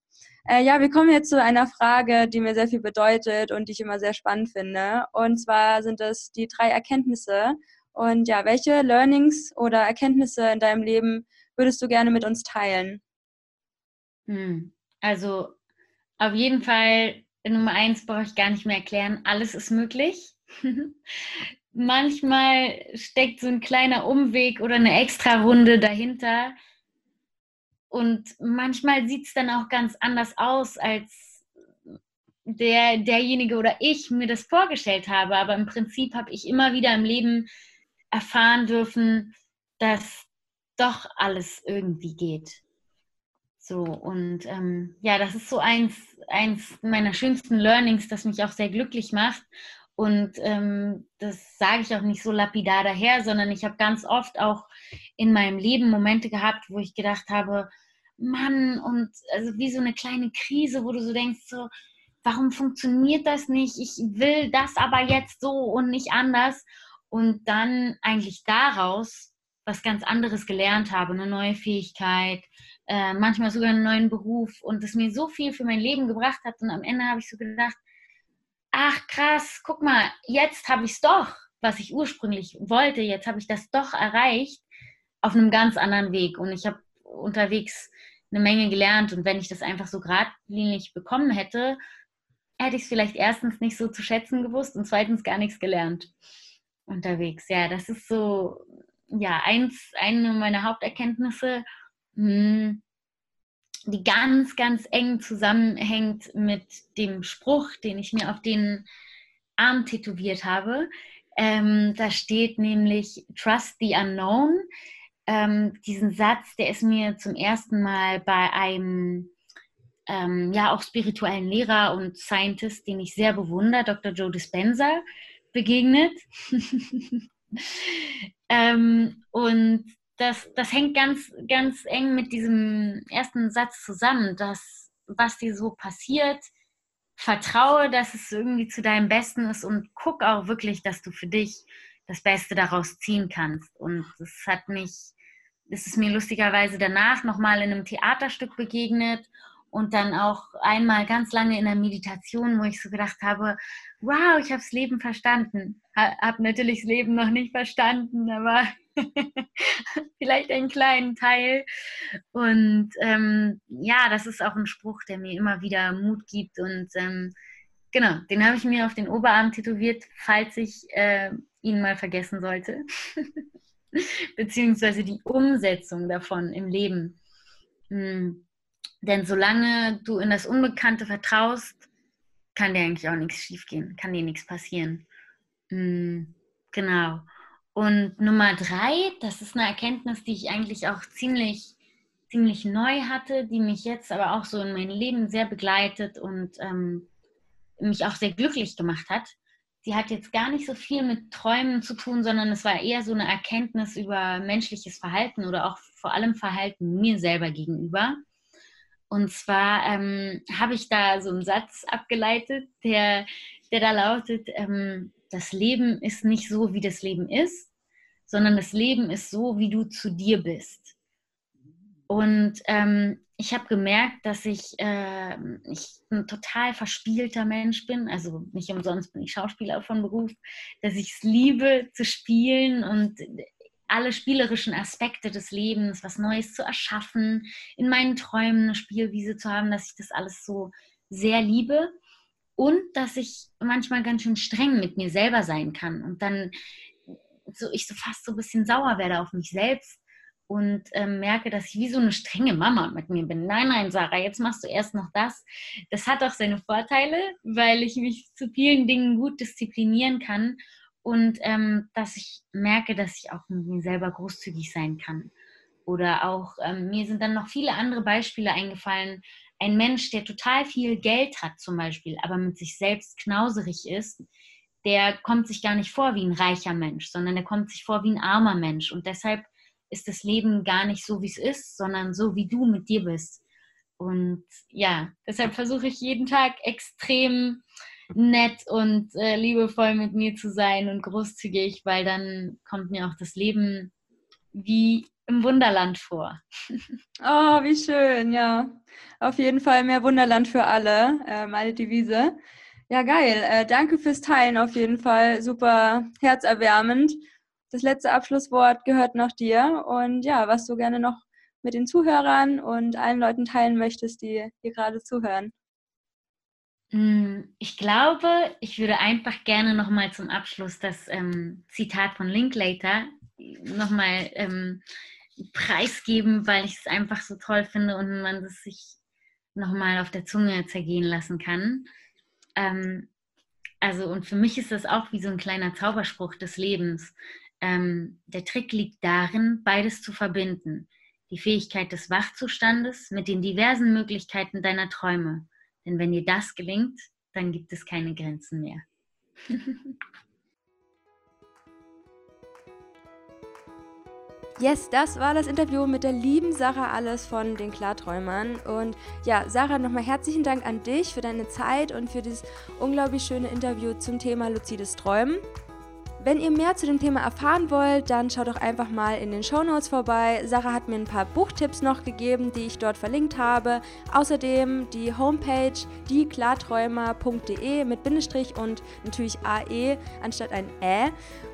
Äh, ja, wir kommen jetzt zu einer Frage, die mir sehr viel bedeutet und die ich immer sehr spannend finde. Und zwar sind es die drei Erkenntnisse. Und ja, welche Learnings oder Erkenntnisse in deinem Leben würdest du gerne mit uns teilen? Hm. Also auf jeden Fall Nummer eins brauche ich gar nicht mehr erklären. Alles ist möglich. Manchmal steckt so ein kleiner Umweg oder eine extra Runde dahinter. Und manchmal sieht es dann auch ganz anders aus, als der, derjenige oder ich mir das vorgestellt habe. Aber im Prinzip habe ich immer wieder im Leben erfahren dürfen, dass doch alles irgendwie geht. So, und ähm, ja, das ist so eins, eins meiner schönsten Learnings, das mich auch sehr glücklich macht. Und ähm, das sage ich auch nicht so lapidar daher, sondern ich habe ganz oft auch in meinem Leben Momente gehabt, wo ich gedacht habe, Mann, und also wie so eine kleine Krise, wo du so denkst, so, warum funktioniert das nicht? Ich will das aber jetzt so und nicht anders. Und dann eigentlich daraus was ganz anderes gelernt habe, eine neue Fähigkeit, äh, manchmal sogar einen neuen Beruf und das mir so viel für mein Leben gebracht hat. Und am Ende habe ich so gedacht, ach krass, guck mal, jetzt habe ich es doch, was ich ursprünglich wollte, jetzt habe ich das doch erreicht auf einem ganz anderen Weg. Und ich habe unterwegs eine Menge gelernt. Und wenn ich das einfach so geradlinig bekommen hätte, hätte ich es vielleicht erstens nicht so zu schätzen gewusst und zweitens gar nichts gelernt unterwegs. Ja, das ist so, ja, eins, eine meiner Haupterkenntnisse, hm, die ganz, ganz eng zusammenhängt mit dem Spruch, den ich mir auf den Arm tätowiert habe. Ähm, da steht nämlich Trust the Unknown. Ähm, diesen Satz, der ist mir zum ersten Mal bei einem ähm, ja auch spirituellen Lehrer und Scientist, den ich sehr bewundere, Dr. Joe Dispenza, begegnet. ähm, und das, das hängt ganz, ganz eng mit diesem ersten Satz zusammen, dass was dir so passiert, vertraue, dass es irgendwie zu deinem Besten ist und guck auch wirklich, dass du für dich das Beste daraus ziehen kannst. Und es hat mich, es ist mir lustigerweise danach nochmal in einem Theaterstück begegnet und dann auch einmal ganz lange in der Meditation, wo ich so gedacht habe, wow, ich habe das Leben verstanden. Habe natürlich das Leben noch nicht verstanden, aber vielleicht einen kleinen Teil. Und ähm, ja, das ist auch ein Spruch, der mir immer wieder Mut gibt. Und ähm, genau, den habe ich mir auf den Oberarm tätowiert, falls ich äh, ihn mal vergessen sollte. Beziehungsweise die Umsetzung davon im Leben. Mhm denn solange du in das Unbekannte vertraust, kann dir eigentlich auch nichts schiefgehen, kann dir nichts passieren. Mhm, genau. Und Nummer drei, das ist eine Erkenntnis, die ich eigentlich auch ziemlich, ziemlich neu hatte, die mich jetzt aber auch so in meinem Leben sehr begleitet und ähm, mich auch sehr glücklich gemacht hat. Die hat jetzt gar nicht so viel mit Träumen zu tun, sondern es war eher so eine Erkenntnis über menschliches Verhalten oder auch vor allem Verhalten mir selber gegenüber. Und zwar ähm, habe ich da so einen Satz abgeleitet, der, der da lautet, ähm, das Leben ist nicht so, wie das Leben ist, sondern das Leben ist so, wie du zu dir bist. Und ähm, ich habe gemerkt, dass ich, äh, ich ein total verspielter Mensch bin. Also nicht umsonst bin ich Schauspieler von Beruf, dass ich es liebe zu spielen und alle spielerischen Aspekte des Lebens, was Neues zu erschaffen, in meinen Träumen eine Spielwiese zu haben, dass ich das alles so sehr liebe und dass ich manchmal ganz schön streng mit mir selber sein kann und dann so ich so fast so ein bisschen sauer werde auf mich selbst und ähm, merke, dass ich wie so eine strenge Mama mit mir bin. Nein, nein, Sarah, jetzt machst du erst noch das. Das hat auch seine Vorteile, weil ich mich zu vielen Dingen gut disziplinieren kann und ähm, dass ich merke, dass ich auch mit mir selber großzügig sein kann. Oder auch, ähm, mir sind dann noch viele andere Beispiele eingefallen. Ein Mensch, der total viel Geld hat zum Beispiel, aber mit sich selbst knauserig ist, der kommt sich gar nicht vor wie ein reicher Mensch, sondern der kommt sich vor wie ein armer Mensch. Und deshalb ist das Leben gar nicht so, wie es ist, sondern so, wie du mit dir bist. Und ja, deshalb versuche ich jeden Tag extrem nett und äh, liebevoll mit mir zu sein und großzügig, weil dann kommt mir auch das Leben wie im Wunderland vor. Oh, wie schön, ja. Auf jeden Fall mehr Wunderland für alle, meine Devise. Ja, geil. Äh, danke fürs Teilen auf jeden Fall. Super herzerwärmend. Das letzte Abschlusswort gehört noch dir. Und ja, was du gerne noch mit den Zuhörern und allen Leuten teilen möchtest, die hier gerade zuhören. Hm, ich glaube, ich würde einfach gerne nochmal zum Abschluss das ähm, Zitat von Linklater nochmal ähm, preisgeben, weil ich es einfach so toll finde und man es sich nochmal auf der Zunge zergehen lassen kann. Ähm, also, und für mich ist das auch wie so ein kleiner Zauberspruch des Lebens. Ähm, der Trick liegt darin, beides zu verbinden. Die Fähigkeit des Wachzustandes mit den diversen Möglichkeiten deiner Träume denn wenn dir das gelingt, dann gibt es keine Grenzen mehr. Yes, das war das Interview mit der lieben Sarah Alles von den Klarträumern. Und ja, Sarah, nochmal herzlichen Dank an dich für deine Zeit und für dieses unglaublich schöne Interview zum Thema luzides Träumen. Wenn ihr mehr zu dem Thema erfahren wollt, dann schaut doch einfach mal in den Show Notes vorbei. Sarah hat mir ein paar Buchtipps noch gegeben, die ich dort verlinkt habe. Außerdem die Homepage dieklarträumer.de mit Bindestrich und natürlich AE anstatt ein Ä.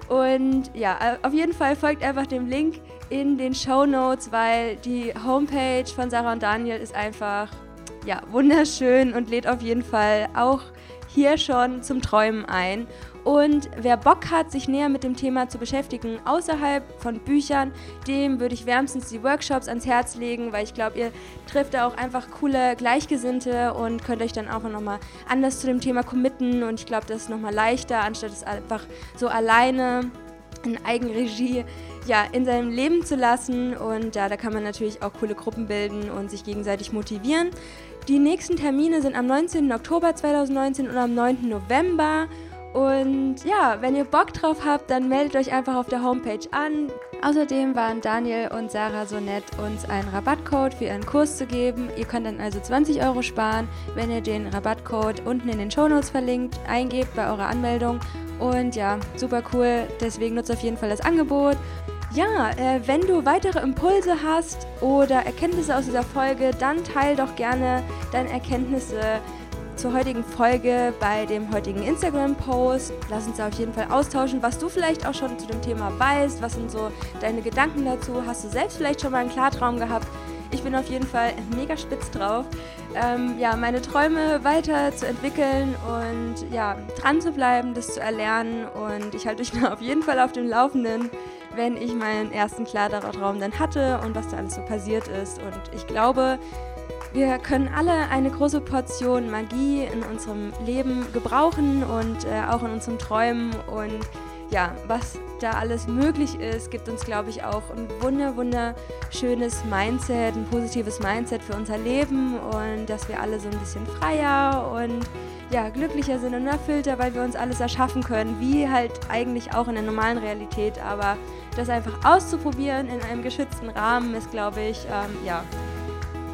Und ja, auf jeden Fall folgt einfach dem Link in den Show Notes, weil die Homepage von Sarah und Daniel ist einfach ja, wunderschön und lädt auf jeden Fall auch hier schon zum Träumen ein. Und wer Bock hat, sich näher mit dem Thema zu beschäftigen, außerhalb von Büchern, dem würde ich wärmstens die Workshops ans Herz legen, weil ich glaube, ihr trifft da auch einfach coole Gleichgesinnte und könnt euch dann auch nochmal anders zu dem Thema committen. Und ich glaube, das ist nochmal leichter, anstatt es einfach so alleine in Eigenregie ja, in seinem Leben zu lassen. Und ja, da kann man natürlich auch coole Gruppen bilden und sich gegenseitig motivieren. Die nächsten Termine sind am 19. Oktober 2019 und am 9. November. Und ja, wenn ihr Bock drauf habt, dann meldet euch einfach auf der Homepage an. Außerdem waren Daniel und Sarah so nett, uns einen Rabattcode für ihren Kurs zu geben. Ihr könnt dann also 20 Euro sparen, wenn ihr den Rabattcode unten in den Shownotes verlinkt eingebt bei eurer Anmeldung. Und ja, super cool. Deswegen nutzt auf jeden Fall das Angebot. Ja, äh, wenn du weitere Impulse hast oder Erkenntnisse aus dieser Folge, dann teil doch gerne deine Erkenntnisse zur heutigen Folge bei dem heutigen Instagram-Post. Lass uns da auf jeden Fall austauschen, was du vielleicht auch schon zu dem Thema weißt. Was sind so deine Gedanken dazu? Hast du selbst vielleicht schon mal einen Klartraum gehabt? Ich bin auf jeden Fall mega spitz drauf, ähm, ja, meine Träume weiter zu entwickeln und ja, dran zu bleiben, das zu erlernen. Und ich halte euch auf jeden Fall auf dem Laufenden, wenn ich meinen ersten Klartraum dann hatte und was da alles so passiert ist. Und ich glaube, wir können alle eine große Portion Magie in unserem Leben gebrauchen und äh, auch in unseren Träumen. Und ja, was da alles möglich ist, gibt uns, glaube ich, auch ein wunder, wunderschönes Mindset, ein positives Mindset für unser Leben und dass wir alle so ein bisschen freier und ja, glücklicher sind und erfüllter, weil wir uns alles erschaffen können, wie halt eigentlich auch in der normalen Realität. Aber das einfach auszuprobieren in einem geschützten Rahmen ist, glaube ich, ähm, ja,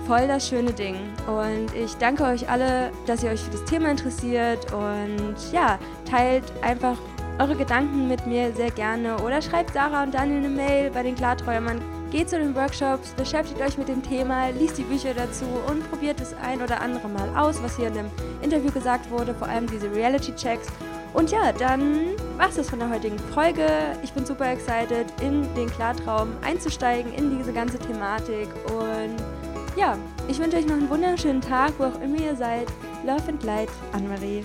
voll das schöne Ding. Und ich danke euch alle, dass ihr euch für das Thema interessiert und ja, teilt einfach eure Gedanken mit mir sehr gerne oder schreibt Sarah und Daniel eine Mail bei den Klarträumern. Geht zu den Workshops, beschäftigt euch mit dem Thema, liest die Bücher dazu und probiert das ein oder andere Mal aus, was hier in dem Interview gesagt wurde, vor allem diese Reality-Checks. Und ja, dann war es das von der heutigen Folge. Ich bin super excited, in den Klartraum einzusteigen, in diese ganze Thematik und ja, ich wünsche euch noch einen wunderschönen Tag, wo auch immer ihr seid. Love and Light, Anne-Marie.